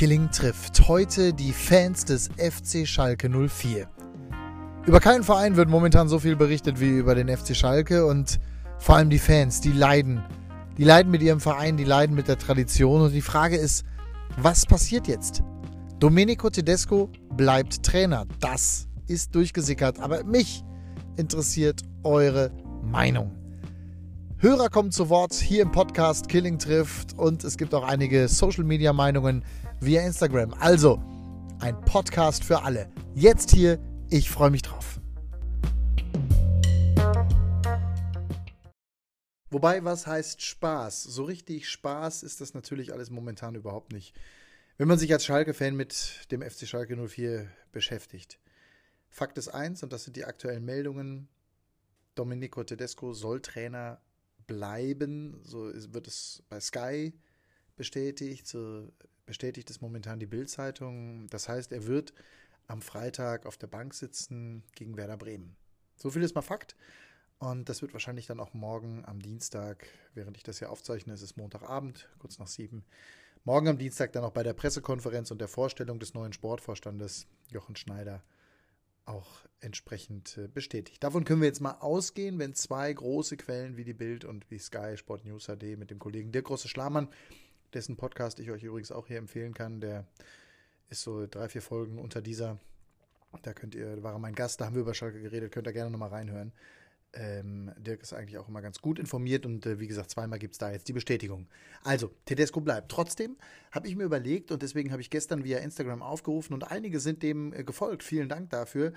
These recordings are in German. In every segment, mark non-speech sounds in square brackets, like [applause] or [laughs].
Killing trifft. Heute die Fans des FC Schalke 04. Über keinen Verein wird momentan so viel berichtet wie über den FC Schalke und vor allem die Fans, die leiden. Die leiden mit ihrem Verein, die leiden mit der Tradition und die Frage ist, was passiert jetzt? Domenico Tedesco bleibt Trainer. Das ist durchgesickert, aber mich interessiert eure Meinung. Hörer kommen zu Wort hier im Podcast Killing trifft und es gibt auch einige Social Media Meinungen via Instagram. Also ein Podcast für alle. Jetzt hier, ich freue mich drauf. Wobei, was heißt Spaß? So richtig Spaß ist das natürlich alles momentan überhaupt nicht. Wenn man sich als Schalke-Fan mit dem FC Schalke 04 beschäftigt. Fakt ist eins, und das sind die aktuellen Meldungen. Domenico Tedesco soll Trainer bleiben. So wird es bei Sky bestätigt. So bestätigt es momentan die Bild-Zeitung. Das heißt, er wird am Freitag auf der Bank sitzen gegen Werder Bremen. So viel ist mal Fakt. Und das wird wahrscheinlich dann auch morgen am Dienstag, während ich das hier aufzeichne, es ist Montagabend, kurz nach sieben, morgen am Dienstag dann auch bei der Pressekonferenz und der Vorstellung des neuen Sportvorstandes Jochen Schneider auch entsprechend äh, bestätigt. Davon können wir jetzt mal ausgehen, wenn zwei große Quellen wie die Bild und wie Sky Sport News HD mit dem Kollegen Dirk Große Schlamann, dessen Podcast ich euch übrigens auch hier empfehlen kann, der ist so drei, vier Folgen unter dieser. Da könnt ihr, war mein Gast, da haben wir über Schalke geredet, könnt ihr gerne nochmal reinhören. Ähm, Dirk ist eigentlich auch immer ganz gut informiert und äh, wie gesagt, zweimal gibt es da jetzt die Bestätigung. Also, Tedesco bleibt. Trotzdem habe ich mir überlegt und deswegen habe ich gestern via Instagram aufgerufen und einige sind dem äh, gefolgt. Vielen Dank dafür,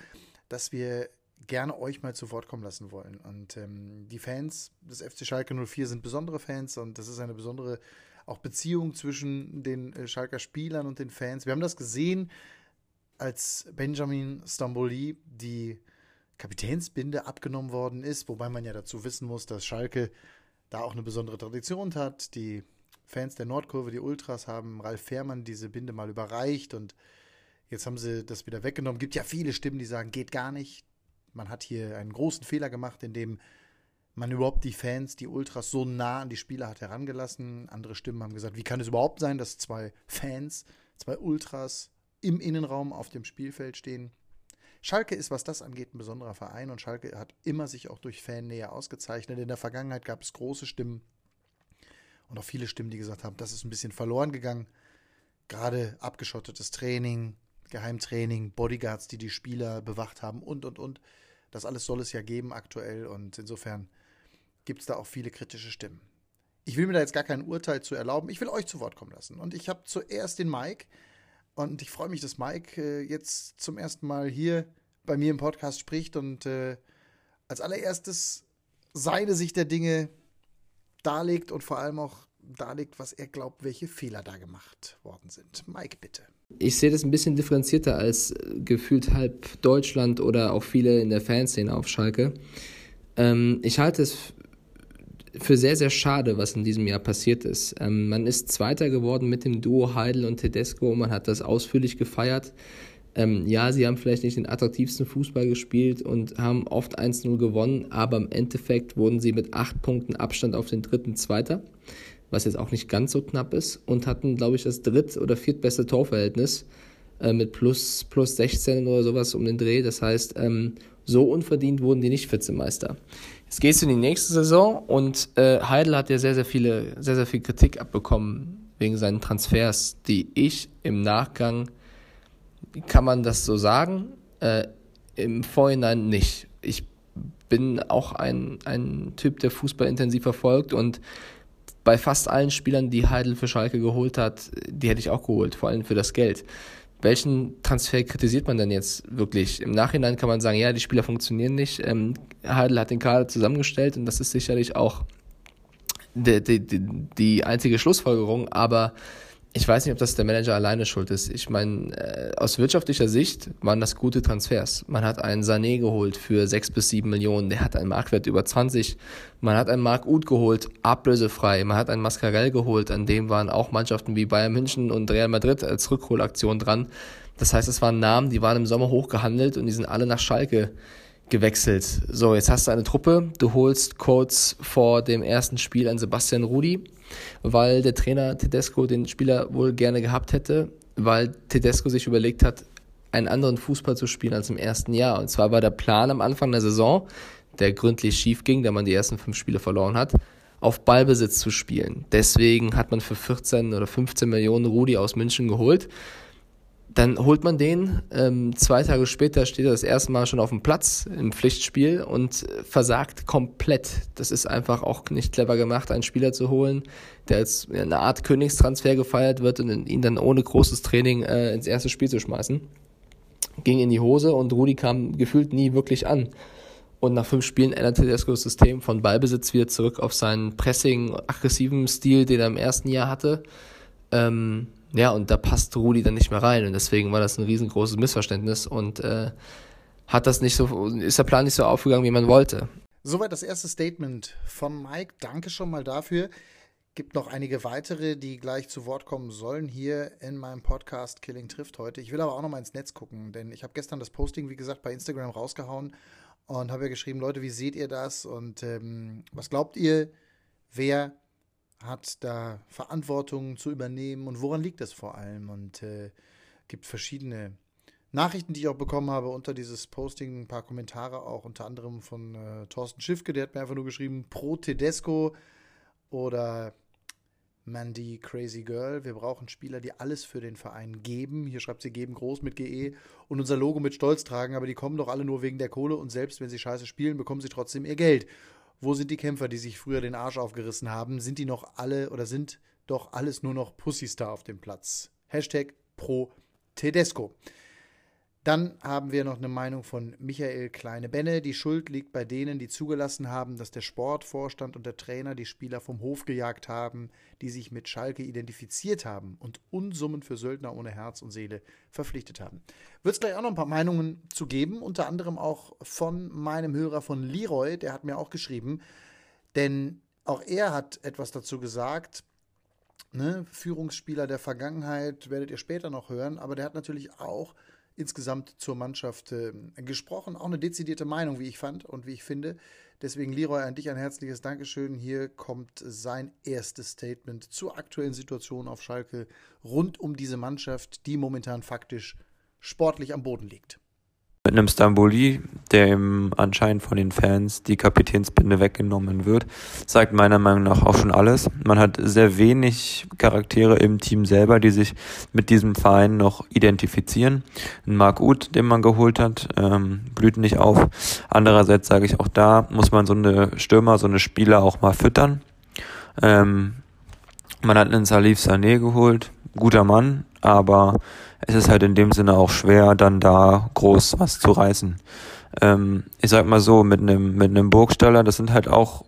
dass wir gerne euch mal zu Wort kommen lassen wollen. Und ähm, die Fans des FC Schalke 04 sind besondere Fans und das ist eine besondere auch Beziehung zwischen den äh, Schalker Spielern und den Fans. Wir haben das gesehen, als Benjamin Stamboli die Kapitänsbinde abgenommen worden ist, wobei man ja dazu wissen muss, dass Schalke da auch eine besondere Tradition hat. Die Fans der Nordkurve, die Ultras, haben Ralf Fährmann diese Binde mal überreicht und jetzt haben sie das wieder weggenommen. Gibt ja viele Stimmen, die sagen, geht gar nicht. Man hat hier einen großen Fehler gemacht, indem man überhaupt die Fans, die Ultras so nah an die Spieler hat herangelassen. Andere Stimmen haben gesagt, wie kann es überhaupt sein, dass zwei Fans, zwei Ultras im Innenraum auf dem Spielfeld stehen? Schalke ist, was das angeht, ein besonderer Verein und Schalke hat immer sich auch durch Fannähe ausgezeichnet. In der Vergangenheit gab es große Stimmen und auch viele Stimmen, die gesagt haben, das ist ein bisschen verloren gegangen. Gerade abgeschottetes Training, Geheimtraining, Bodyguards, die die Spieler bewacht haben und, und, und. Das alles soll es ja geben aktuell und insofern gibt es da auch viele kritische Stimmen. Ich will mir da jetzt gar kein Urteil zu erlauben. Ich will euch zu Wort kommen lassen. Und ich habe zuerst den Mike, und ich freue mich, dass Mike äh, jetzt zum ersten Mal hier bei mir im Podcast spricht und äh, als allererstes seine Sicht der Dinge darlegt und vor allem auch darlegt, was er glaubt, welche Fehler da gemacht worden sind. Mike, bitte. Ich sehe das ein bisschen differenzierter als äh, gefühlt halb Deutschland oder auch viele in der Fanszene auf Schalke. Ähm, ich halte es für sehr, sehr schade, was in diesem Jahr passiert ist. Ähm, man ist Zweiter geworden mit dem Duo Heidel und Tedesco. Man hat das ausführlich gefeiert. Ähm, ja, sie haben vielleicht nicht den attraktivsten Fußball gespielt und haben oft 1-0 gewonnen, aber im Endeffekt wurden sie mit acht Punkten Abstand auf den dritten Zweiter, was jetzt auch nicht ganz so knapp ist, und hatten, glaube ich, das dritt- oder viertbeste Torverhältnis äh, mit plus, plus 16 oder sowas um den Dreh. Das heißt, ähm, so unverdient wurden die nicht Vizemeister. Jetzt gehst du in die nächste Saison und äh, Heidel hat ja sehr, sehr viele, sehr, sehr viel Kritik abbekommen wegen seinen Transfers, die ich im Nachgang, kann man das so sagen, äh, im Vorhinein nicht. Ich bin auch ein, ein Typ, der Fußball intensiv verfolgt und bei fast allen Spielern, die Heidel für Schalke geholt hat, die hätte ich auch geholt, vor allem für das Geld welchen Transfer kritisiert man denn jetzt wirklich? Im Nachhinein kann man sagen, ja, die Spieler funktionieren nicht. Ähm, Heidel hat den Kader zusammengestellt und das ist sicherlich auch die, die, die, die einzige Schlussfolgerung, aber ich weiß nicht, ob das der Manager alleine schuld ist. Ich meine, äh, aus wirtschaftlicher Sicht waren das gute Transfers. Man hat einen Sané geholt für sechs bis sieben Millionen, der hat einen Marktwert über 20. Man hat einen Marc Uth geholt, ablösefrei. Man hat einen Mascarell geholt, an dem waren auch Mannschaften wie Bayern München und Real Madrid als Rückholaktion dran. Das heißt, es waren Namen, die waren im Sommer hochgehandelt und die sind alle nach Schalke gewechselt. So, jetzt hast du eine Truppe, du holst kurz vor dem ersten Spiel einen Sebastian Rudi, weil der Trainer Tedesco den Spieler wohl gerne gehabt hätte. weil Tedesco sich überlegt hat, einen anderen Fußball zu spielen als im ersten Jahr. Und zwar war der Plan am Anfang der Saison, der gründlich schief ging, da man die ersten fünf Spiele verloren hat, auf Ballbesitz zu spielen. Deswegen hat man für 14 oder 15 Millionen Rudi aus München geholt. Dann holt man den, ähm, zwei Tage später steht er das erste Mal schon auf dem Platz im Pflichtspiel und versagt komplett. Das ist einfach auch nicht clever gemacht, einen Spieler zu holen, der als eine Art Königstransfer gefeiert wird und ihn dann ohne großes Training äh, ins erste Spiel zu schmeißen. Ging in die Hose und Rudi kam gefühlt nie wirklich an. Und nach fünf Spielen änderte Tedesco das System von Ballbesitz wieder zurück auf seinen pressing, aggressiven Stil, den er im ersten Jahr hatte. Ähm, ja, und da passt Rudi dann nicht mehr rein und deswegen war das ein riesengroßes Missverständnis und äh, hat das nicht so, ist der Plan nicht so aufgegangen, wie man wollte. Soweit das erste Statement von Mike. Danke schon mal dafür. Gibt noch einige weitere, die gleich zu Wort kommen sollen hier in meinem Podcast Killing trifft heute. Ich will aber auch noch mal ins Netz gucken, denn ich habe gestern das Posting, wie gesagt, bei Instagram rausgehauen und habe ja geschrieben, Leute, wie seht ihr das und ähm, was glaubt ihr, wer hat da Verantwortung zu übernehmen und woran liegt das vor allem? Und äh, gibt verschiedene Nachrichten, die ich auch bekommen habe unter dieses Posting, ein paar Kommentare auch, unter anderem von äh, Thorsten Schiffke, der hat mir einfach nur geschrieben, pro Tedesco oder Mandy Crazy Girl. Wir brauchen Spieler, die alles für den Verein geben. Hier schreibt sie geben groß mit GE und unser Logo mit Stolz tragen, aber die kommen doch alle nur wegen der Kohle und selbst wenn sie scheiße spielen, bekommen sie trotzdem ihr Geld. Wo sind die Kämpfer, die sich früher den Arsch aufgerissen haben? Sind die noch alle oder sind doch alles nur noch Pussystar auf dem Platz? Hashtag pro Tedesco. Dann haben wir noch eine Meinung von Michael Kleine-Benne. Die Schuld liegt bei denen, die zugelassen haben, dass der Sportvorstand und der Trainer die Spieler vom Hof gejagt haben, die sich mit Schalke identifiziert haben und Unsummen für Söldner ohne Herz und Seele verpflichtet haben. Wird es gleich auch noch ein paar Meinungen zu geben, unter anderem auch von meinem Hörer von Leroy, der hat mir auch geschrieben, denn auch er hat etwas dazu gesagt. Ne? Führungsspieler der Vergangenheit werdet ihr später noch hören, aber der hat natürlich auch insgesamt zur Mannschaft äh, gesprochen. Auch eine dezidierte Meinung, wie ich fand und wie ich finde. Deswegen, Leroy, an dich ein herzliches Dankeschön. Hier kommt sein erstes Statement zur aktuellen Situation auf Schalke rund um diese Mannschaft, die momentan faktisch sportlich am Boden liegt mit einem Stamboli, der ihm anscheinend von den Fans die Kapitänsbinde weggenommen wird, zeigt meiner Meinung nach auch schon alles. Man hat sehr wenig Charaktere im Team selber, die sich mit diesem Verein noch identifizieren. Ein Marc Uth, den man geholt hat, ähm, blüht nicht auf. Andererseits sage ich auch da, muss man so eine Stürmer, so eine Spieler auch mal füttern. Ähm, man hat einen Salif Sané geholt, guter Mann, aber es ist halt in dem Sinne auch schwer, dann da groß was zu reißen. Ähm, ich sag mal so, mit einem mit Burgstaller, das sind halt auch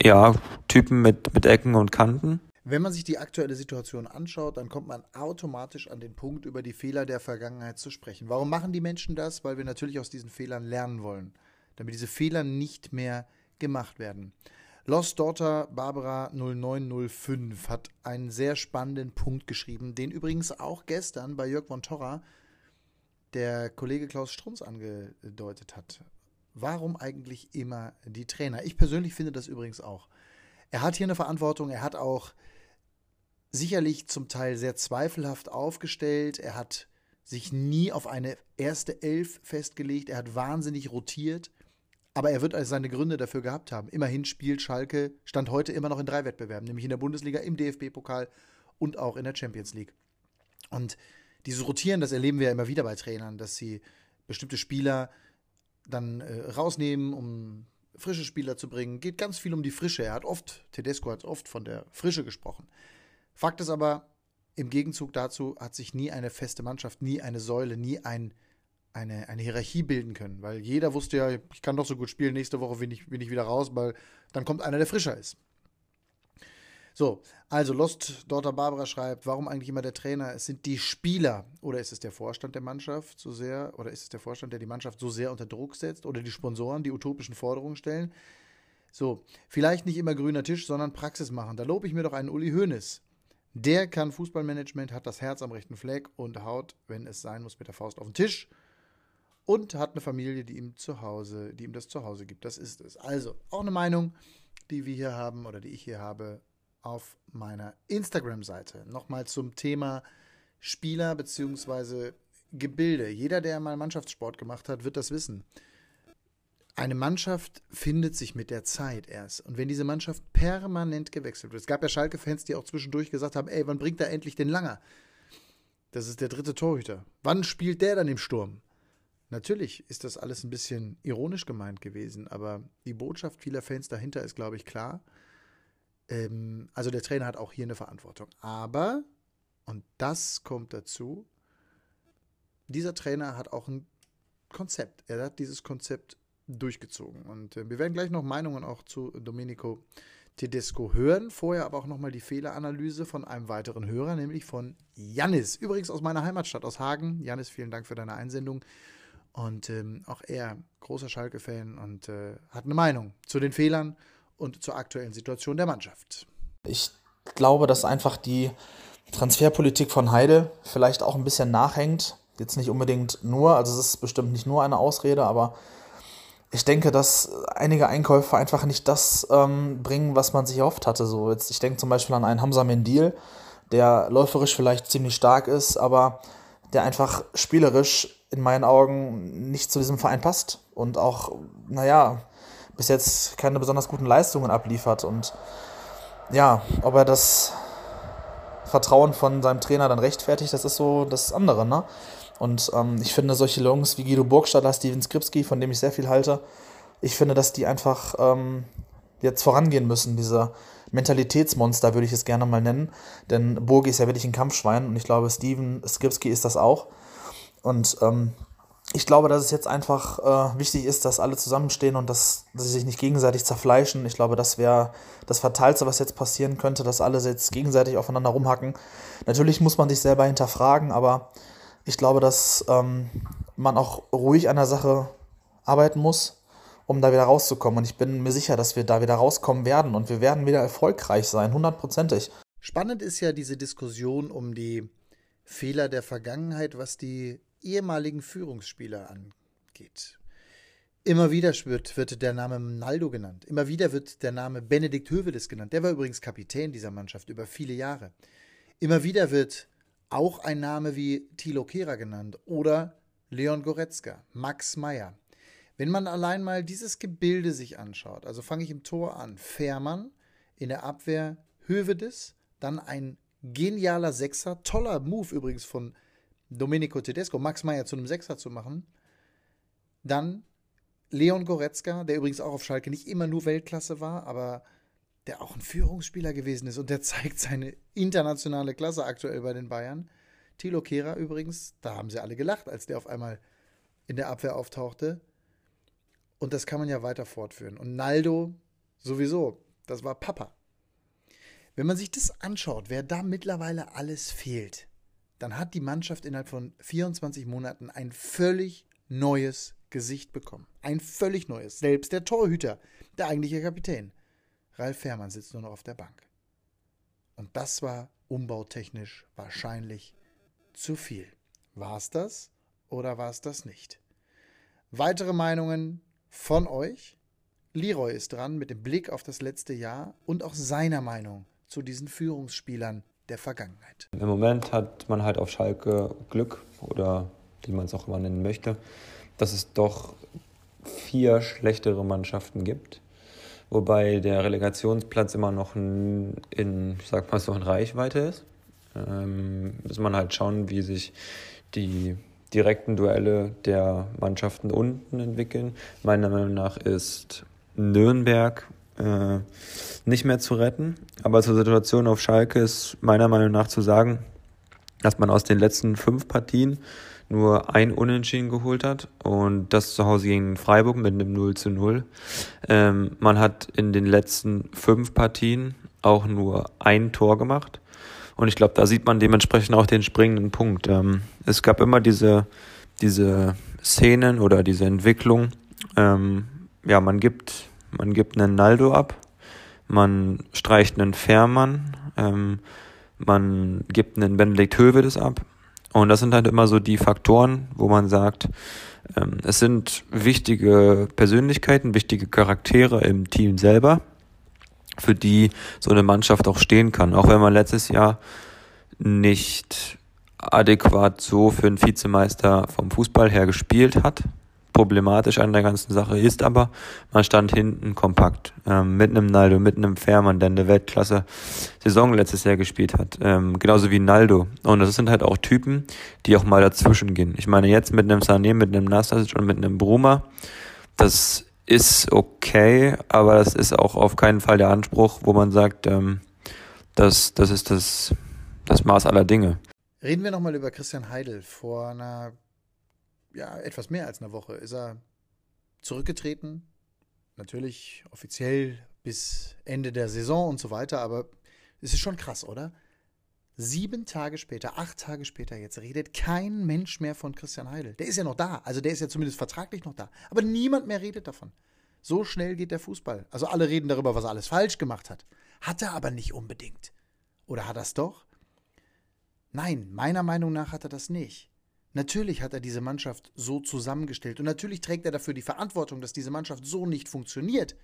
ja Typen mit mit Ecken und Kanten. Wenn man sich die aktuelle Situation anschaut, dann kommt man automatisch an den Punkt, über die Fehler der Vergangenheit zu sprechen. Warum machen die Menschen das? Weil wir natürlich aus diesen Fehlern lernen wollen, damit diese Fehler nicht mehr gemacht werden. Lost Daughter Barbara 0905 hat einen sehr spannenden Punkt geschrieben, den übrigens auch gestern bei Jörg von Torra der Kollege Klaus Strunz angedeutet hat. Warum eigentlich immer die Trainer? Ich persönlich finde das übrigens auch. Er hat hier eine Verantwortung, er hat auch sicherlich zum Teil sehr zweifelhaft aufgestellt, er hat sich nie auf eine erste Elf festgelegt, er hat wahnsinnig rotiert. Aber er wird also seine Gründe dafür gehabt haben. Immerhin spielt Schalke, stand heute immer noch in drei Wettbewerben, nämlich in der Bundesliga, im DFB-Pokal und auch in der Champions League. Und dieses Rotieren, das erleben wir ja immer wieder bei Trainern, dass sie bestimmte Spieler dann äh, rausnehmen, um frische Spieler zu bringen. Geht ganz viel um die Frische. Er hat oft, Tedesco hat oft von der Frische gesprochen. Fakt ist aber, im Gegenzug dazu hat sich nie eine feste Mannschaft, nie eine Säule, nie ein eine, eine Hierarchie bilden können, weil jeder wusste ja, ich kann doch so gut spielen, nächste Woche bin ich, bin ich wieder raus, weil dann kommt einer, der frischer ist. So, also Lost Daughter Barbara schreibt, warum eigentlich immer der Trainer? Es sind die Spieler oder ist es der Vorstand der Mannschaft so sehr oder ist es der Vorstand, der die Mannschaft so sehr unter Druck setzt oder die Sponsoren, die utopischen Forderungen stellen? So, vielleicht nicht immer grüner Tisch, sondern Praxis machen. Da lobe ich mir doch einen Uli Hoeneß. Der kann Fußballmanagement, hat das Herz am rechten Fleck und haut, wenn es sein muss, mit der Faust auf den Tisch und hat eine Familie, die ihm zu Hause, die ihm das zu Hause gibt. Das ist es. Also auch eine Meinung, die wir hier haben oder die ich hier habe auf meiner Instagram-Seite. Nochmal zum Thema Spieler bzw. Gebilde. Jeder, der mal Mannschaftssport gemacht hat, wird das wissen. Eine Mannschaft findet sich mit der Zeit erst. Und wenn diese Mannschaft permanent gewechselt wird, es gab ja Schalke-Fans, die auch zwischendurch gesagt haben, ey, wann bringt er endlich den Langer? Das ist der dritte Torhüter. Wann spielt der dann im Sturm? Natürlich ist das alles ein bisschen ironisch gemeint gewesen, aber die Botschaft vieler Fans dahinter ist, glaube ich, klar. Ähm, also der Trainer hat auch hier eine Verantwortung. Aber, und das kommt dazu, dieser Trainer hat auch ein Konzept. Er hat dieses Konzept durchgezogen. Und äh, wir werden gleich noch Meinungen auch zu Domenico Tedesco hören. Vorher aber auch nochmal die Fehleranalyse von einem weiteren Hörer, nämlich von Jannis. Übrigens aus meiner Heimatstadt, aus Hagen. Jannis, vielen Dank für deine Einsendung. Und ähm, auch er, großer Schalke-Fan und äh, hat eine Meinung zu den Fehlern und zur aktuellen Situation der Mannschaft. Ich glaube, dass einfach die Transferpolitik von Heide vielleicht auch ein bisschen nachhängt. Jetzt nicht unbedingt nur, also es ist bestimmt nicht nur eine Ausrede, aber ich denke, dass einige Einkäufe einfach nicht das ähm, bringen, was man sich erhofft hatte. So jetzt, ich denke zum Beispiel an einen Hamza Mendil, der läuferisch vielleicht ziemlich stark ist, aber der einfach spielerisch in meinen Augen nicht zu diesem Verein passt und auch, naja, bis jetzt keine besonders guten Leistungen abliefert. Und ja, ob er das Vertrauen von seinem Trainer dann rechtfertigt, das ist so das andere, ne? Und ähm, ich finde solche Jungs wie Guido Burgstaller, Steven Skripski, von dem ich sehr viel halte, ich finde, dass die einfach ähm, jetzt vorangehen müssen, diese Mentalitätsmonster würde ich es gerne mal nennen. Denn Burgi ist ja wirklich ein Kampfschwein und ich glaube, Steven Skripski ist das auch. Und ähm, ich glaube, dass es jetzt einfach äh, wichtig ist, dass alle zusammenstehen und dass, dass sie sich nicht gegenseitig zerfleischen. Ich glaube, das wäre das Fatalste, was jetzt passieren könnte, dass alle jetzt gegenseitig aufeinander rumhacken. Natürlich muss man sich selber hinterfragen, aber ich glaube, dass ähm, man auch ruhig an der Sache arbeiten muss, um da wieder rauszukommen. Und ich bin mir sicher, dass wir da wieder rauskommen werden und wir werden wieder erfolgreich sein, hundertprozentig. Spannend ist ja diese Diskussion um die Fehler der Vergangenheit, was die ehemaligen Führungsspieler angeht. Immer wieder wird, wird der Name Naldo genannt. Immer wieder wird der Name Benedikt Hövedes genannt. Der war übrigens Kapitän dieser Mannschaft über viele Jahre. Immer wieder wird auch ein Name wie Thilo Kehrer genannt oder Leon Goretzka, Max Meyer. Wenn man allein mal dieses Gebilde sich anschaut, also fange ich im Tor an, Fährmann, in der Abwehr Hövedes, dann ein genialer Sechser, toller Move übrigens von Domenico Tedesco, Max Meyer zu einem Sechser zu machen, dann Leon Goretzka, der übrigens auch auf Schalke nicht immer nur Weltklasse war, aber der auch ein Führungsspieler gewesen ist und der [laughs] zeigt seine internationale Klasse aktuell bei den Bayern. Thilo Kehrer übrigens, da haben sie alle gelacht, als der auf einmal in der Abwehr auftauchte. Und das kann man ja weiter fortführen. Und Naldo sowieso, das war Papa. Wenn man sich das anschaut, wer da mittlerweile alles fehlt, dann hat die Mannschaft innerhalb von 24 Monaten ein völlig neues Gesicht bekommen. Ein völlig neues. Selbst der Torhüter, der eigentliche Kapitän. Ralf Fährmann sitzt nur noch auf der Bank. Und das war umbautechnisch wahrscheinlich zu viel. War es das oder war es das nicht? Weitere Meinungen von euch? Leroy ist dran mit dem Blick auf das letzte Jahr und auch seiner Meinung zu diesen Führungsspielern der Vergangenheit. Im Moment hat man halt auf Schalke Glück oder wie man es auch immer nennen möchte, dass es doch vier schlechtere Mannschaften gibt wobei der Relegationsplatz immer noch in, in sag mal so, in Reichweite ist. Ähm, muss man halt schauen, wie sich die direkten Duelle der Mannschaften unten entwickeln. Meiner Meinung nach ist Nürnberg äh, nicht mehr zu retten. Aber zur Situation auf Schalke ist meiner Meinung nach zu sagen, dass man aus den letzten fünf Partien nur ein Unentschieden geholt hat und das zu Hause gegen Freiburg mit einem 0 zu 0. Ähm, man hat in den letzten fünf Partien auch nur ein Tor gemacht und ich glaube, da sieht man dementsprechend auch den springenden Punkt. Ähm, es gab immer diese, diese Szenen oder diese Entwicklung. Ähm, ja, man gibt, man gibt einen Naldo ab, man streicht einen Fährmann, ähm, man gibt einen Benedikt Hövedes ab und das sind halt immer so die Faktoren, wo man sagt, ähm, es sind wichtige Persönlichkeiten, wichtige Charaktere im Team selber, für die so eine Mannschaft auch stehen kann. Auch wenn man letztes Jahr nicht adäquat so für einen Vizemeister vom Fußball her gespielt hat. Problematisch an der ganzen Sache ist aber, man stand hinten kompakt. Ähm, mit einem Naldo, mit einem Fährmann, der eine Weltklasse-Saison letztes Jahr gespielt hat. Ähm, genauso wie Naldo. Und das sind halt auch Typen, die auch mal dazwischen gehen. Ich meine, jetzt mit einem Sané, mit einem Nastasic und mit einem Bruma, das ist okay, aber das ist auch auf keinen Fall der Anspruch, wo man sagt, ähm, das, das ist das, das Maß aller Dinge. Reden wir nochmal über Christian Heidel. Vor einer ja, etwas mehr als einer Woche ist er zurückgetreten. Natürlich offiziell bis Ende der Saison und so weiter, aber es ist schon krass, oder? Sieben Tage später, acht Tage später jetzt, redet kein Mensch mehr von Christian Heidel. Der ist ja noch da, also der ist ja zumindest vertraglich noch da. Aber niemand mehr redet davon. So schnell geht der Fußball. Also alle reden darüber, was er alles falsch gemacht hat. Hat er aber nicht unbedingt. Oder hat er es doch? Nein, meiner Meinung nach hat er das nicht. Natürlich hat er diese Mannschaft so zusammengestellt und natürlich trägt er dafür die Verantwortung, dass diese Mannschaft so nicht funktioniert.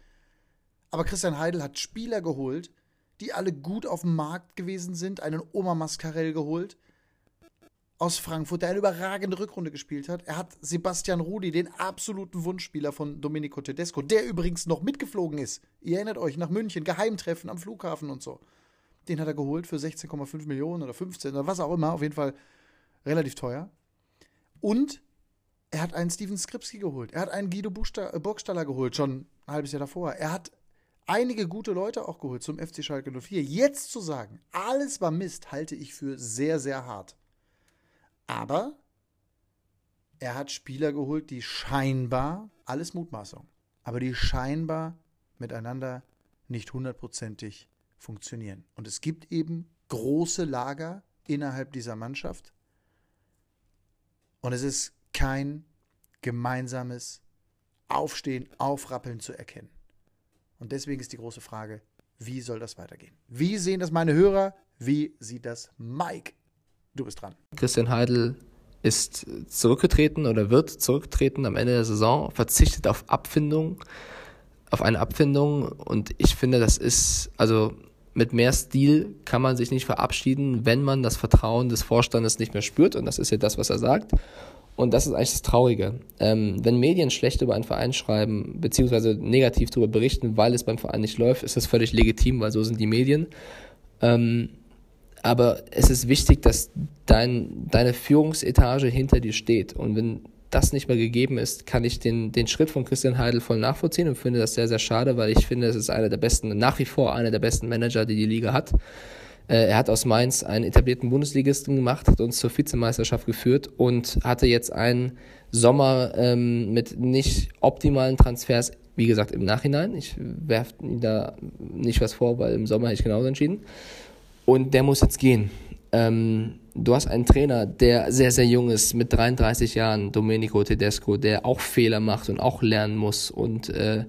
Aber Christian Heidel hat Spieler geholt, die alle gut auf dem Markt gewesen sind, einen Oma Mascarell geholt aus Frankfurt, der eine überragende Rückrunde gespielt hat. Er hat Sebastian Rudi, den absoluten Wunschspieler von Domenico Tedesco, der übrigens noch mitgeflogen ist. Ihr erinnert euch, nach München, Geheimtreffen am Flughafen und so. Den hat er geholt für 16,5 Millionen oder 15 oder was auch immer, auf jeden Fall relativ teuer. Und er hat einen Steven Skripski geholt. Er hat einen Guido äh, Burgstaller geholt, schon ein halbes Jahr davor. Er hat einige gute Leute auch geholt zum FC Schalke 04. Jetzt zu sagen, alles war Mist, halte ich für sehr, sehr hart. Aber er hat Spieler geholt, die scheinbar, alles Mutmaßung, aber die scheinbar miteinander nicht hundertprozentig funktionieren. Und es gibt eben große Lager innerhalb dieser Mannschaft, und es ist kein gemeinsames Aufstehen, Aufrappeln zu erkennen. Und deswegen ist die große Frage, wie soll das weitergehen? Wie sehen das meine Hörer? Wie sieht das Mike? Du bist dran. Christian Heidel ist zurückgetreten oder wird zurücktreten am Ende der Saison, verzichtet auf Abfindung, auf eine Abfindung und ich finde, das ist, also mit mehr Stil kann man sich nicht verabschieden, wenn man das Vertrauen des Vorstandes nicht mehr spürt. Und das ist ja das, was er sagt. Und das ist eigentlich das Traurige. Ähm, wenn Medien schlecht über einen Verein schreiben, beziehungsweise negativ darüber berichten, weil es beim Verein nicht läuft, ist das völlig legitim, weil so sind die Medien. Ähm, aber es ist wichtig, dass dein, deine Führungsetage hinter dir steht. Und wenn das nicht mehr gegeben ist, kann ich den, den Schritt von Christian Heidel voll nachvollziehen und finde das sehr, sehr schade, weil ich finde, es ist einer der besten, nach wie vor einer der besten Manager, die die Liga hat. Äh, er hat aus Mainz einen etablierten Bundesligisten gemacht, hat uns zur Vizemeisterschaft geführt und hatte jetzt einen Sommer ähm, mit nicht optimalen Transfers, wie gesagt, im Nachhinein. Ich werfe ihm da nicht was vor, weil im Sommer hätte ich genauso entschieden. Und der muss jetzt gehen. Ähm, du hast einen Trainer, der sehr, sehr jung ist, mit 33 Jahren, Domenico Tedesco, der auch Fehler macht und auch lernen muss. Und äh,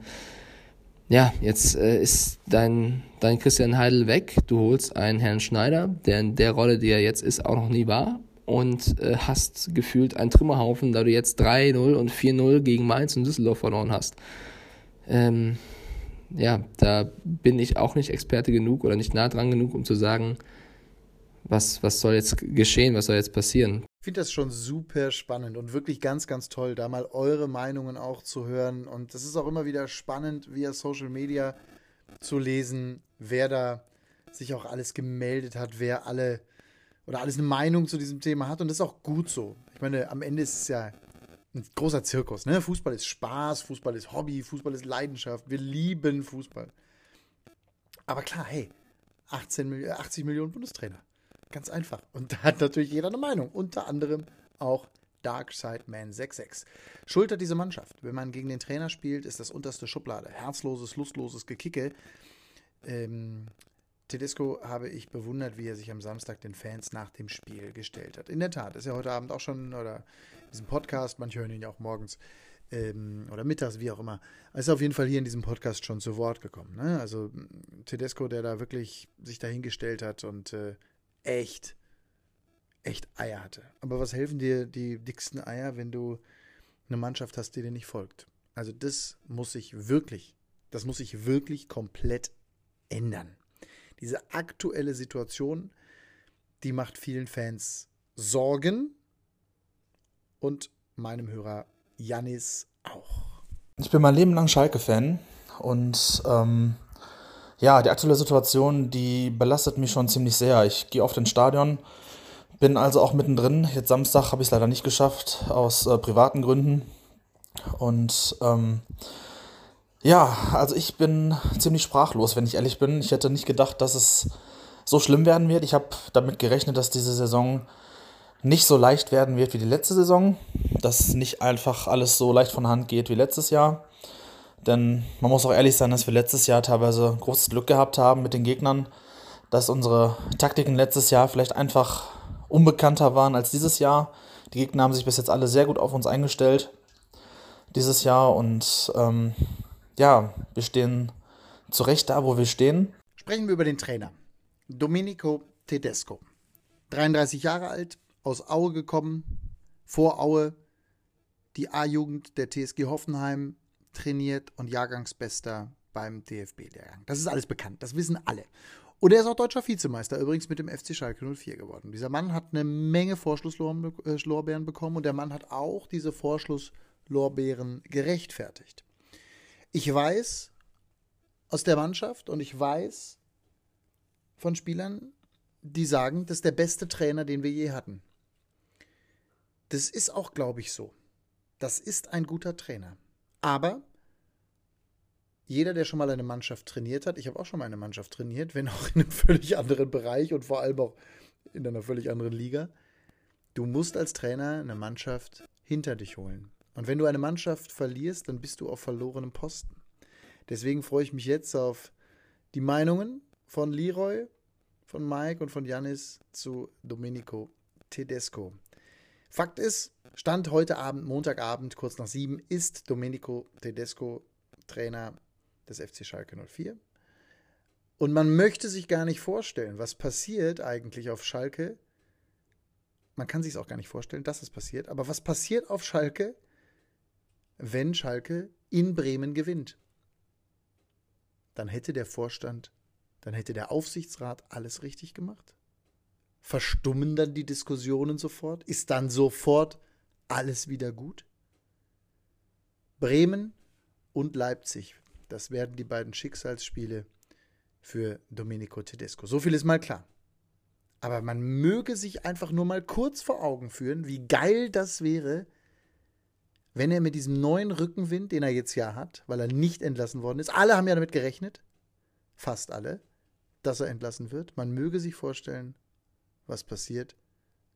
ja, jetzt äh, ist dein, dein Christian Heidel weg. Du holst einen Herrn Schneider, der in der Rolle, die er jetzt ist, auch noch nie war. Und äh, hast gefühlt einen Trümmerhaufen, da du jetzt 3-0 und 4-0 gegen Mainz und Düsseldorf verloren hast. Ähm, ja, da bin ich auch nicht Experte genug oder nicht nah dran genug, um zu sagen, was, was soll jetzt geschehen, was soll jetzt passieren? Ich finde das schon super spannend und wirklich ganz, ganz toll, da mal eure Meinungen auch zu hören. Und das ist auch immer wieder spannend, via Social Media zu lesen, wer da sich auch alles gemeldet hat, wer alle oder alles eine Meinung zu diesem Thema hat. Und das ist auch gut so. Ich meine, am Ende ist es ja ein großer Zirkus. Ne? Fußball ist Spaß, Fußball ist Hobby, Fußball ist Leidenschaft. Wir lieben Fußball. Aber klar, hey, 18, 80 Millionen Bundestrainer. Ganz einfach. Und da hat natürlich jeder eine Meinung. Unter anderem auch Darksideman 66. Schuld hat diese Mannschaft. Wenn man gegen den Trainer spielt, ist das unterste Schublade. Herzloses, lustloses Gekicke. Ähm, Tedesco habe ich bewundert, wie er sich am Samstag den Fans nach dem Spiel gestellt hat. In der Tat, ist ja heute Abend auch schon, oder in diesem Podcast, manche hören ihn ja auch morgens ähm, oder mittags, wie auch immer, ist auf jeden Fall hier in diesem Podcast schon zu Wort gekommen. Ne? Also Tedesco, der da wirklich sich dahingestellt hat und äh, echt, echt Eier hatte. Aber was helfen dir die dicksten Eier, wenn du eine Mannschaft hast, die dir nicht folgt? Also das muss sich wirklich, das muss sich wirklich komplett ändern. Diese aktuelle Situation, die macht vielen Fans Sorgen und meinem Hörer Janis auch. Ich bin mein Leben lang Schalke-Fan und ähm, ja, die aktuelle Situation, die belastet mich schon ziemlich sehr. Ich gehe oft ins Stadion, bin also auch mittendrin. Jetzt Samstag habe ich es leider nicht geschafft, aus äh, privaten Gründen. Und ähm, ja, also ich bin ziemlich sprachlos, wenn ich ehrlich bin. Ich hätte nicht gedacht, dass es so schlimm werden wird. Ich habe damit gerechnet, dass diese Saison nicht so leicht werden wird wie die letzte Saison. Dass nicht einfach alles so leicht von Hand geht wie letztes Jahr. Denn man muss auch ehrlich sein, dass wir letztes Jahr teilweise großes Glück gehabt haben mit den Gegnern, dass unsere Taktiken letztes Jahr vielleicht einfach unbekannter waren als dieses Jahr. Die Gegner haben sich bis jetzt alle sehr gut auf uns eingestellt dieses Jahr und ähm, ja, wir stehen zu Recht da, wo wir stehen. Sprechen wir über den Trainer. Domenico Tedesco. 33 Jahre alt, aus Aue gekommen, vor Aue die A-Jugend der TSG Hoffenheim trainiert und Jahrgangsbester beim DFB-Lehrgang. Das ist alles bekannt, das wissen alle. Und er ist auch deutscher Vizemeister, übrigens mit dem FC Schalke 04 geworden. Dieser Mann hat eine Menge Vorschlusslorbeeren bekommen und der Mann hat auch diese Vorschlusslorbeeren gerechtfertigt. Ich weiß aus der Mannschaft und ich weiß von Spielern, die sagen, das ist der beste Trainer, den wir je hatten. Das ist auch, glaube ich, so. Das ist ein guter Trainer. Aber jeder, der schon mal eine Mannschaft trainiert hat, ich habe auch schon mal eine Mannschaft trainiert, wenn auch in einem [laughs] völlig anderen Bereich und vor allem auch in einer völlig anderen Liga, du musst als Trainer eine Mannschaft hinter dich holen. Und wenn du eine Mannschaft verlierst, dann bist du auf verlorenem Posten. Deswegen freue ich mich jetzt auf die Meinungen von Leroy, von Mike und von Janis zu Domenico Tedesco. Fakt ist, Stand heute Abend, Montagabend, kurz nach sieben, ist Domenico Tedesco Trainer des FC Schalke 04. Und man möchte sich gar nicht vorstellen, was passiert eigentlich auf Schalke. Man kann sich es auch gar nicht vorstellen, dass es passiert. Aber was passiert auf Schalke, wenn Schalke in Bremen gewinnt? Dann hätte der Vorstand, dann hätte der Aufsichtsrat alles richtig gemacht. Verstummen dann die Diskussionen sofort? Ist dann sofort alles wieder gut? Bremen und Leipzig, das werden die beiden Schicksalsspiele für Domenico Tedesco. So viel ist mal klar. Aber man möge sich einfach nur mal kurz vor Augen führen, wie geil das wäre, wenn er mit diesem neuen Rückenwind, den er jetzt ja hat, weil er nicht entlassen worden ist, alle haben ja damit gerechnet, fast alle, dass er entlassen wird. Man möge sich vorstellen, was passiert,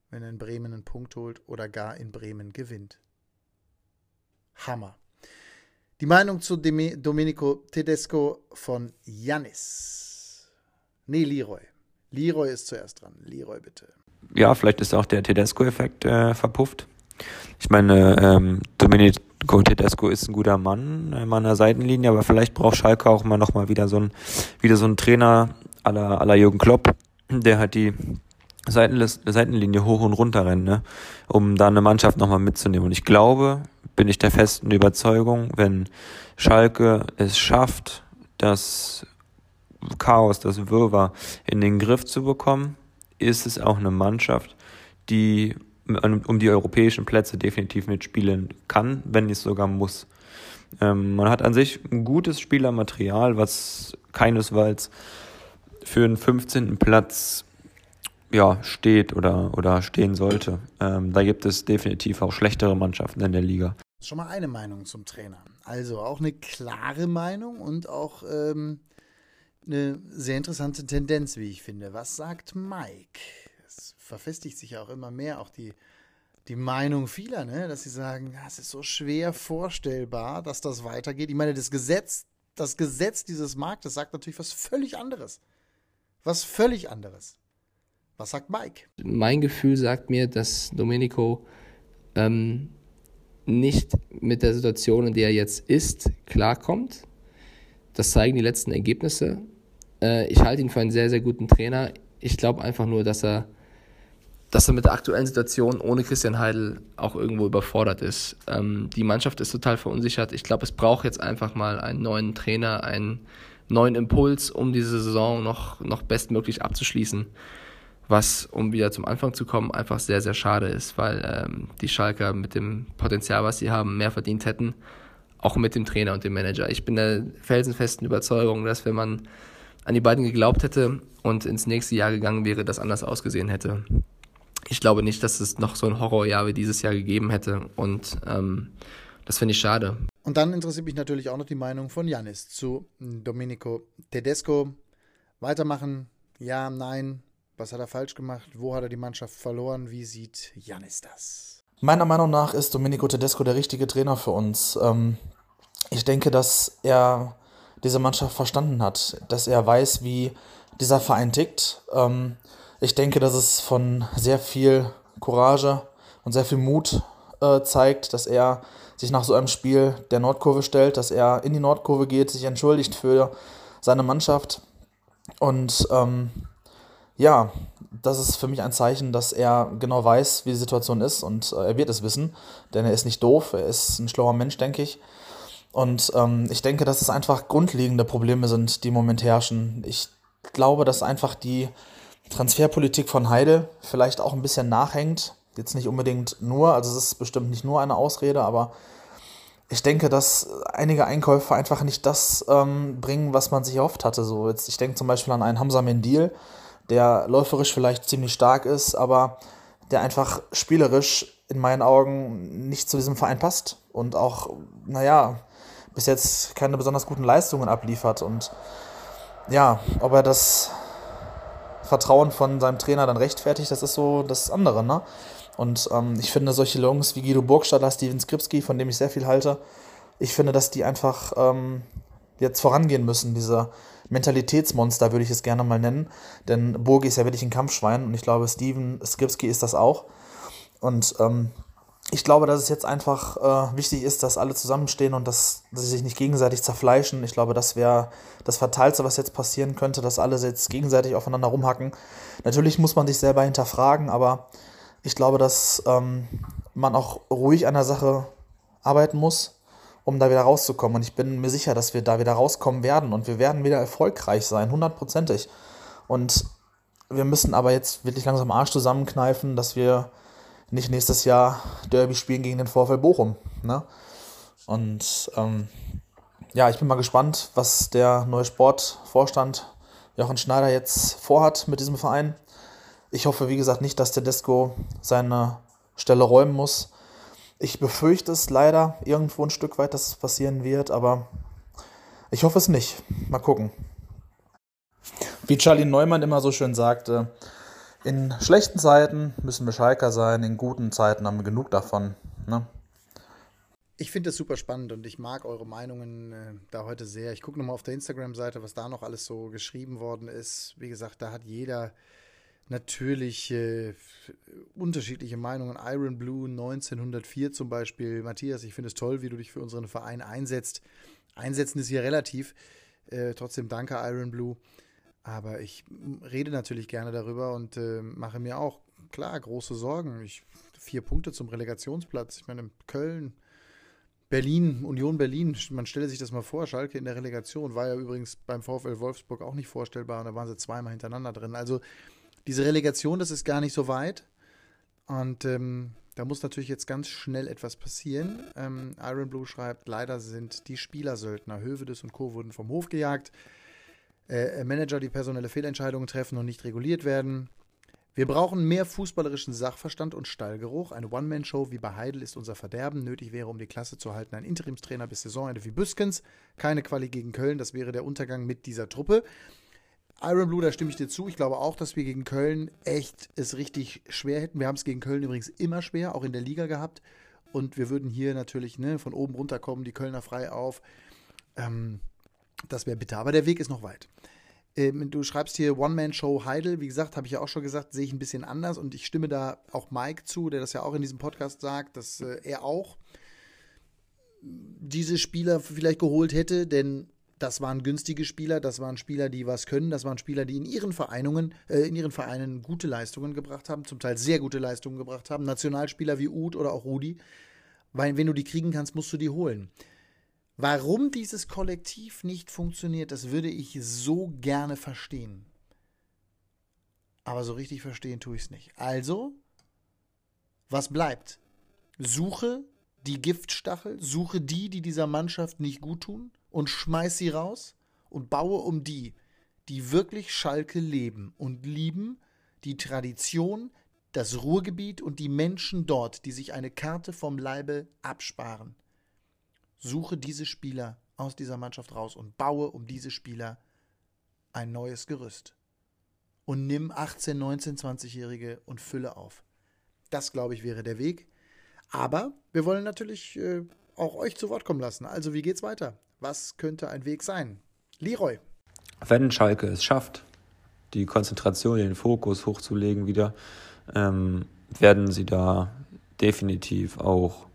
wenn er in Bremen einen Punkt holt oder gar in Bremen gewinnt. Hammer. Die Meinung zu Domenico Tedesco von Janis. Nee, Leroy. Leroy ist zuerst dran. Leroy, bitte. Ja, vielleicht ist auch der Tedesco-Effekt äh, verpufft. Ich meine, ähm, Domenico Tedesco ist ein guter Mann äh, an der Seitenlinie, aber vielleicht braucht Schalke auch mal nochmal wieder so ein, wieder so Trainer aller aller Jürgen Klopp, der hat die Seitenlinie hoch und runter rennt, ne? um da eine Mannschaft nochmal mitzunehmen. Und ich glaube, bin ich der festen Überzeugung, wenn Schalke es schafft, das Chaos, das Wirrwarr in den Griff zu bekommen, ist es auch eine Mannschaft, die um die europäischen Plätze definitiv mitspielen kann, wenn es sogar muss. Ähm, man hat an sich ein gutes Spielermaterial, was keinesfalls für einen 15. Platz ja, steht oder, oder stehen sollte. Ähm, da gibt es definitiv auch schlechtere Mannschaften in der Liga. Schon mal eine Meinung zum Trainer. Also auch eine klare Meinung und auch ähm, eine sehr interessante Tendenz, wie ich finde. Was sagt Mike? Es verfestigt sich ja auch immer mehr, auch die, die Meinung vieler, ne? dass sie sagen, es ist so schwer vorstellbar, dass das weitergeht. Ich meine, das Gesetz, das Gesetz dieses Marktes sagt natürlich was völlig anderes. Was völlig anderes. Was sagt Mike? Mein Gefühl sagt mir, dass Domenico ähm, nicht mit der Situation, in der er jetzt ist, klarkommt. Das zeigen die letzten Ergebnisse. Äh, ich halte ihn für einen sehr, sehr guten Trainer. Ich glaube einfach nur, dass er, dass er mit der aktuellen Situation ohne Christian Heidel auch irgendwo überfordert ist. Ähm, die Mannschaft ist total verunsichert. Ich glaube, es braucht jetzt einfach mal einen neuen Trainer, einen neuen Impuls, um diese Saison noch, noch bestmöglich abzuschließen. Was, um wieder zum Anfang zu kommen, einfach sehr, sehr schade ist, weil ähm, die Schalker mit dem Potenzial, was sie haben, mehr verdient hätten, auch mit dem Trainer und dem Manager. Ich bin der felsenfesten Überzeugung, dass wenn man an die beiden geglaubt hätte und ins nächste Jahr gegangen wäre, das anders ausgesehen hätte. Ich glaube nicht, dass es noch so ein Horrorjahr wie dieses Jahr gegeben hätte und ähm, das finde ich schade. Und dann interessiert mich natürlich auch noch die Meinung von Janis zu Domenico Tedesco. Weitermachen, ja, nein, was hat er falsch gemacht? Wo hat er die Mannschaft verloren? Wie sieht Janis das? Meiner Meinung nach ist Domenico Tedesco der richtige Trainer für uns. Ähm, ich denke, dass er diese Mannschaft verstanden hat, dass er weiß, wie dieser Verein tickt. Ähm, ich denke, dass es von sehr viel Courage und sehr viel Mut äh, zeigt, dass er sich nach so einem Spiel der Nordkurve stellt, dass er in die Nordkurve geht, sich entschuldigt für seine Mannschaft und ähm, ja, das ist für mich ein Zeichen, dass er genau weiß, wie die Situation ist und äh, er wird es wissen, denn er ist nicht doof, er ist ein schlauer Mensch, denke ich. Und ähm, ich denke, dass es einfach grundlegende Probleme sind, die im Moment herrschen. Ich glaube, dass einfach die Transferpolitik von Heide vielleicht auch ein bisschen nachhängt. Jetzt nicht unbedingt nur, also es ist bestimmt nicht nur eine Ausrede, aber ich denke, dass einige Einkäufe einfach nicht das ähm, bringen, was man sich erhofft hatte. So jetzt, ich denke zum Beispiel an einen Hamza Mendil, der läuferisch vielleicht ziemlich stark ist, aber der einfach spielerisch in meinen Augen nicht zu diesem Verein passt und auch, naja, bis jetzt keine besonders guten Leistungen abliefert. Und ja, ob er das Vertrauen von seinem Trainer dann rechtfertigt, das ist so das andere, ne? Und ähm, ich finde solche Lungs wie Guido Burgstaller, Steven Skripski, von dem ich sehr viel halte, ich finde, dass die einfach ähm, jetzt vorangehen müssen, diese Mentalitätsmonster würde ich es gerne mal nennen. Denn Burgi ist ja wirklich ein Kampfschwein und ich glaube, Steven Skripski ist das auch. Und ähm, ich glaube, dass es jetzt einfach äh, wichtig ist, dass alle zusammenstehen und dass, dass sie sich nicht gegenseitig zerfleischen. Ich glaube, das wäre das Fatalste, was jetzt passieren könnte, dass alle jetzt gegenseitig aufeinander rumhacken. Natürlich muss man sich selber hinterfragen, aber ich glaube, dass ähm, man auch ruhig an der Sache arbeiten muss um da wieder rauszukommen. Und ich bin mir sicher, dass wir da wieder rauskommen werden und wir werden wieder erfolgreich sein, hundertprozentig. Und wir müssen aber jetzt wirklich langsam Arsch zusammenkneifen, dass wir nicht nächstes Jahr Derby spielen gegen den VfL Bochum. Ne? Und ähm, ja, ich bin mal gespannt, was der neue Sportvorstand Jochen Schneider jetzt vorhat mit diesem Verein. Ich hoffe, wie gesagt, nicht, dass der Desco seine Stelle räumen muss. Ich befürchte es leider irgendwo ein Stück weit, dass es passieren wird, aber ich hoffe es nicht. Mal gucken. Wie Charlie Neumann immer so schön sagte, in schlechten Zeiten müssen wir Schalker sein, in guten Zeiten haben wir genug davon. Ne? Ich finde das super spannend und ich mag eure Meinungen äh, da heute sehr. Ich gucke nochmal auf der Instagram-Seite, was da noch alles so geschrieben worden ist. Wie gesagt, da hat jeder natürlich äh, unterschiedliche Meinungen. Iron Blue 1904 zum Beispiel. Matthias, ich finde es toll, wie du dich für unseren Verein einsetzt. Einsetzen ist hier relativ. Äh, trotzdem danke, Iron Blue. Aber ich rede natürlich gerne darüber und äh, mache mir auch, klar, große Sorgen. Ich, vier Punkte zum Relegationsplatz. Ich meine, Köln, Berlin, Union Berlin, man stelle sich das mal vor, Schalke in der Relegation war ja übrigens beim VfL Wolfsburg auch nicht vorstellbar und da waren sie zweimal hintereinander drin. Also diese Relegation, das ist gar nicht so weit. Und ähm, da muss natürlich jetzt ganz schnell etwas passieren. Ähm, Iron Blue schreibt, leider sind die Spielersöldner Hövedes und Co. wurden vom Hof gejagt. Äh, Manager, die personelle Fehlentscheidungen treffen und nicht reguliert werden. Wir brauchen mehr fußballerischen Sachverstand und Stallgeruch. Eine One-Man-Show wie bei Heidel ist unser Verderben. Nötig wäre, um die Klasse zu halten, ein Interimstrainer bis Saisonende wie Büskens. Keine Quali gegen Köln, das wäre der Untergang mit dieser Truppe. Iron Blue, da stimme ich dir zu. Ich glaube auch, dass wir gegen Köln echt es richtig schwer hätten. Wir haben es gegen Köln übrigens immer schwer, auch in der Liga gehabt. Und wir würden hier natürlich ne, von oben runterkommen, die Kölner frei auf. Ähm, das wäre bitter, aber der Weg ist noch weit. Ähm, du schreibst hier One-Man-Show Heidel. Wie gesagt, habe ich ja auch schon gesagt, sehe ich ein bisschen anders. Und ich stimme da auch Mike zu, der das ja auch in diesem Podcast sagt, dass äh, er auch diese Spieler vielleicht geholt hätte, denn das waren günstige Spieler, das waren Spieler, die was können, das waren Spieler, die in ihren Vereinungen, äh, in ihren Vereinen gute Leistungen gebracht haben, zum Teil sehr gute Leistungen gebracht haben. Nationalspieler wie Uth oder auch Rudi. Weil wenn du die kriegen kannst, musst du die holen. Warum dieses Kollektiv nicht funktioniert, das würde ich so gerne verstehen. aber so richtig verstehen tue ich es nicht. Also, was bleibt? Suche die Giftstachel, suche die, die dieser Mannschaft nicht gut tun und schmeiß sie raus und baue um die, die wirklich Schalke leben und lieben, die Tradition, das Ruhrgebiet und die Menschen dort, die sich eine Karte vom Leibe absparen. Suche diese Spieler aus dieser Mannschaft raus und baue um diese Spieler ein neues Gerüst. Und nimm 18, 19, 20-Jährige und fülle auf. Das, glaube ich, wäre der Weg. Aber wir wollen natürlich äh, auch euch zu Wort kommen lassen. Also, wie geht's weiter? Was könnte ein Weg sein? Leroy. Wenn Schalke es schafft, die Konzentration, den Fokus hochzulegen wieder, ähm, werden sie da definitiv auch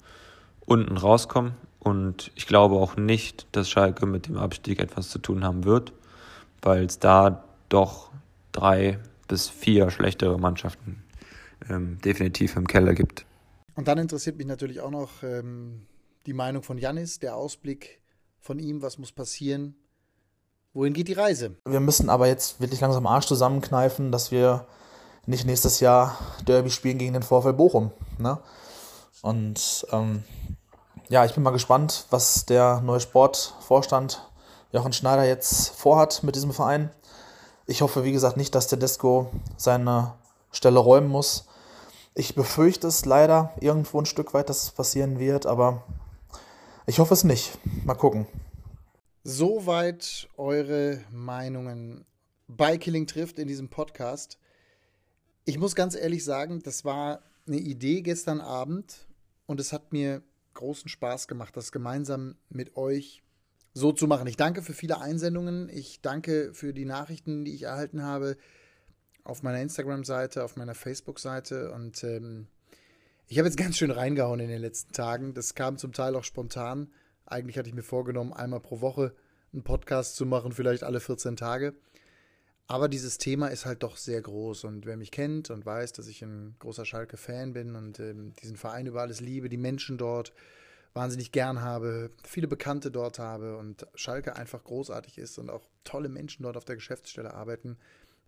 unten rauskommen. Und ich glaube auch nicht, dass Schalke mit dem Abstieg etwas zu tun haben wird, weil es da doch drei bis vier schlechtere Mannschaften ähm, definitiv im Keller gibt. Und dann interessiert mich natürlich auch noch ähm, die Meinung von Janis, der Ausblick von ihm, was muss passieren, wohin geht die Reise? Wir müssen aber jetzt wirklich langsam Arsch zusammenkneifen, dass wir nicht nächstes Jahr Derby spielen gegen den VfL Bochum. Ne? Und ähm, ja, ich bin mal gespannt, was der neue Sportvorstand Jochen Schneider jetzt vorhat mit diesem Verein. Ich hoffe, wie gesagt, nicht, dass der Desco seine Stelle räumen muss. Ich befürchte es leider irgendwo ein Stück weit, dass es passieren wird, aber ich hoffe es nicht. Mal gucken. Soweit eure Meinungen bei Killing trifft in diesem Podcast. Ich muss ganz ehrlich sagen, das war eine Idee gestern Abend und es hat mir großen Spaß gemacht, das gemeinsam mit euch so zu machen. Ich danke für viele Einsendungen. Ich danke für die Nachrichten, die ich erhalten habe auf meiner Instagram-Seite, auf meiner Facebook-Seite. Und ähm, ich habe jetzt ganz schön reingehauen in den letzten Tagen. Das kam zum Teil auch spontan. Eigentlich hatte ich mir vorgenommen, einmal pro Woche einen Podcast zu machen, vielleicht alle 14 Tage. Aber dieses Thema ist halt doch sehr groß. Und wer mich kennt und weiß, dass ich ein großer Schalke-Fan bin und ähm, diesen Verein über alles liebe, die Menschen dort wahnsinnig gern habe, viele Bekannte dort habe und Schalke einfach großartig ist und auch tolle Menschen dort auf der Geschäftsstelle arbeiten,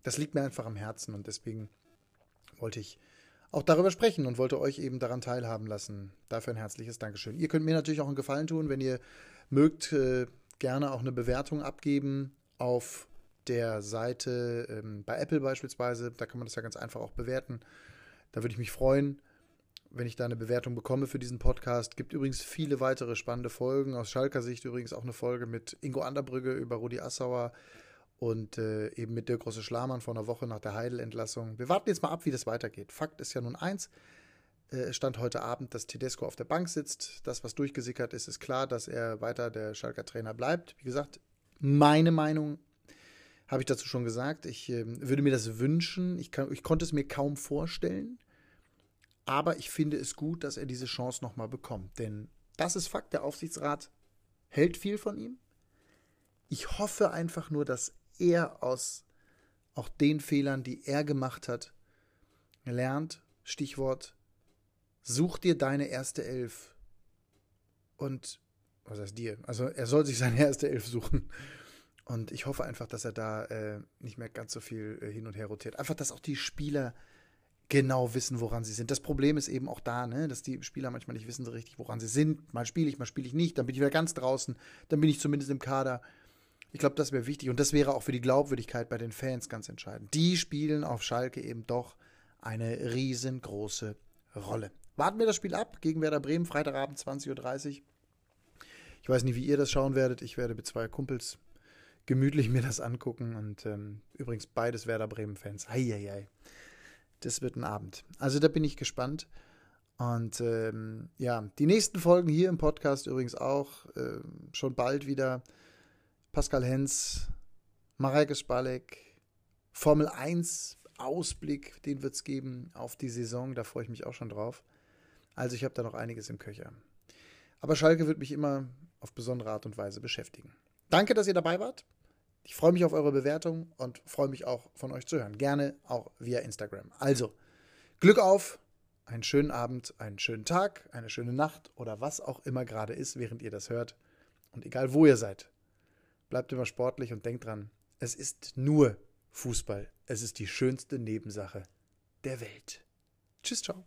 das liegt mir einfach am Herzen und deswegen wollte ich auch darüber sprechen und wollte euch eben daran teilhaben lassen. Dafür ein herzliches Dankeschön. Ihr könnt mir natürlich auch einen Gefallen tun, wenn ihr mögt, äh, gerne auch eine Bewertung abgeben auf der Seite ähm, bei Apple beispielsweise. Da kann man das ja ganz einfach auch bewerten. Da würde ich mich freuen, wenn ich da eine Bewertung bekomme für diesen Podcast. Gibt übrigens viele weitere spannende Folgen. Aus Schalker Sicht übrigens auch eine Folge mit Ingo Anderbrügge über Rudi Assauer und äh, eben mit Dirk Große Schlamann vor einer Woche nach der Heidel-Entlassung. Wir warten jetzt mal ab, wie das weitergeht. Fakt ist ja nun eins. Äh, stand heute Abend, dass Tedesco auf der Bank sitzt. Das, was durchgesickert ist, ist klar, dass er weiter der Schalker Trainer bleibt. Wie gesagt, meine Meinung habe ich dazu schon gesagt. Ich äh, würde mir das wünschen. Ich, kann, ich konnte es mir kaum vorstellen. Aber ich finde es gut, dass er diese Chance nochmal bekommt. Denn das ist Fakt. Der Aufsichtsrat hält viel von ihm. Ich hoffe einfach nur, dass er aus auch den Fehlern, die er gemacht hat, lernt. Stichwort, such dir deine erste Elf. Und, was heißt dir? Also er soll sich seine erste Elf suchen. Und ich hoffe einfach, dass er da äh, nicht mehr ganz so viel äh, hin und her rotiert. Einfach, dass auch die Spieler genau wissen, woran sie sind. Das Problem ist eben auch da, ne, dass die Spieler manchmal nicht wissen so richtig, woran sie sind. Mal spiele ich, mal spiele ich nicht, dann bin ich wieder ganz draußen, dann bin ich zumindest im Kader. Ich glaube, das wäre wichtig und das wäre auch für die Glaubwürdigkeit bei den Fans ganz entscheidend. Die spielen auf Schalke eben doch eine riesengroße Rolle. Warten wir das Spiel ab gegen Werder Bremen, Freitagabend 20.30 Uhr. Ich weiß nicht, wie ihr das schauen werdet. Ich werde mit zwei Kumpels gemütlich mir das angucken und ähm, übrigens beides Werder Bremen-Fans. Eieiei. Das wird ein Abend. Also da bin ich gespannt. Und ähm, ja, die nächsten Folgen hier im Podcast übrigens auch äh, schon bald wieder Pascal Hens, Mareike Spalek, Formel 1 Ausblick, den wird es geben auf die Saison, da freue ich mich auch schon drauf. Also ich habe da noch einiges im Köcher. Aber Schalke wird mich immer auf besondere Art und Weise beschäftigen. Danke, dass ihr dabei wart. Ich freue mich auf eure Bewertung und freue mich auch von euch zu hören. Gerne auch via Instagram. Also, Glück auf, einen schönen Abend, einen schönen Tag, eine schöne Nacht oder was auch immer gerade ist, während ihr das hört. Und egal wo ihr seid, bleibt immer sportlich und denkt dran, es ist nur Fußball. Es ist die schönste Nebensache der Welt. Tschüss, ciao.